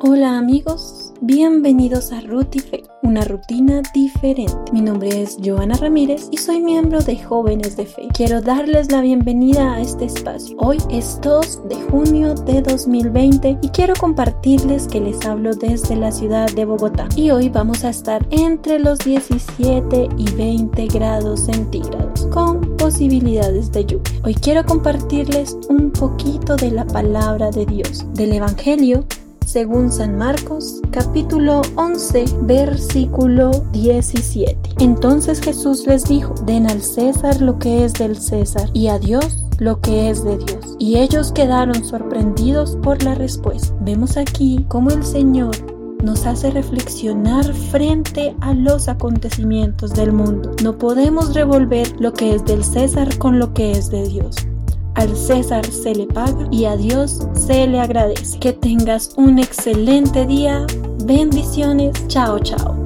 Hola amigos, bienvenidos a Rutife, una rutina diferente. Mi nombre es Joana Ramírez y soy miembro de Jóvenes de Fe. Quiero darles la bienvenida a este espacio. Hoy es 2 de junio de 2020 y quiero compartirles que les hablo desde la ciudad de Bogotá. Y hoy vamos a estar entre los 17 y 20 grados centígrados con posibilidades de lluvia. Hoy quiero compartirles un poquito de la palabra de Dios, del Evangelio según San Marcos capítulo 11 versículo 17. Entonces Jesús les dijo, den al César lo que es del César y a Dios lo que es de Dios. Y ellos quedaron sorprendidos por la respuesta. Vemos aquí cómo el Señor nos hace reflexionar frente a los acontecimientos del mundo. No podemos revolver lo que es del César con lo que es de Dios. Al César se le paga y a Dios se le agradece. Que tengas un excelente día. Bendiciones. Chao, chao.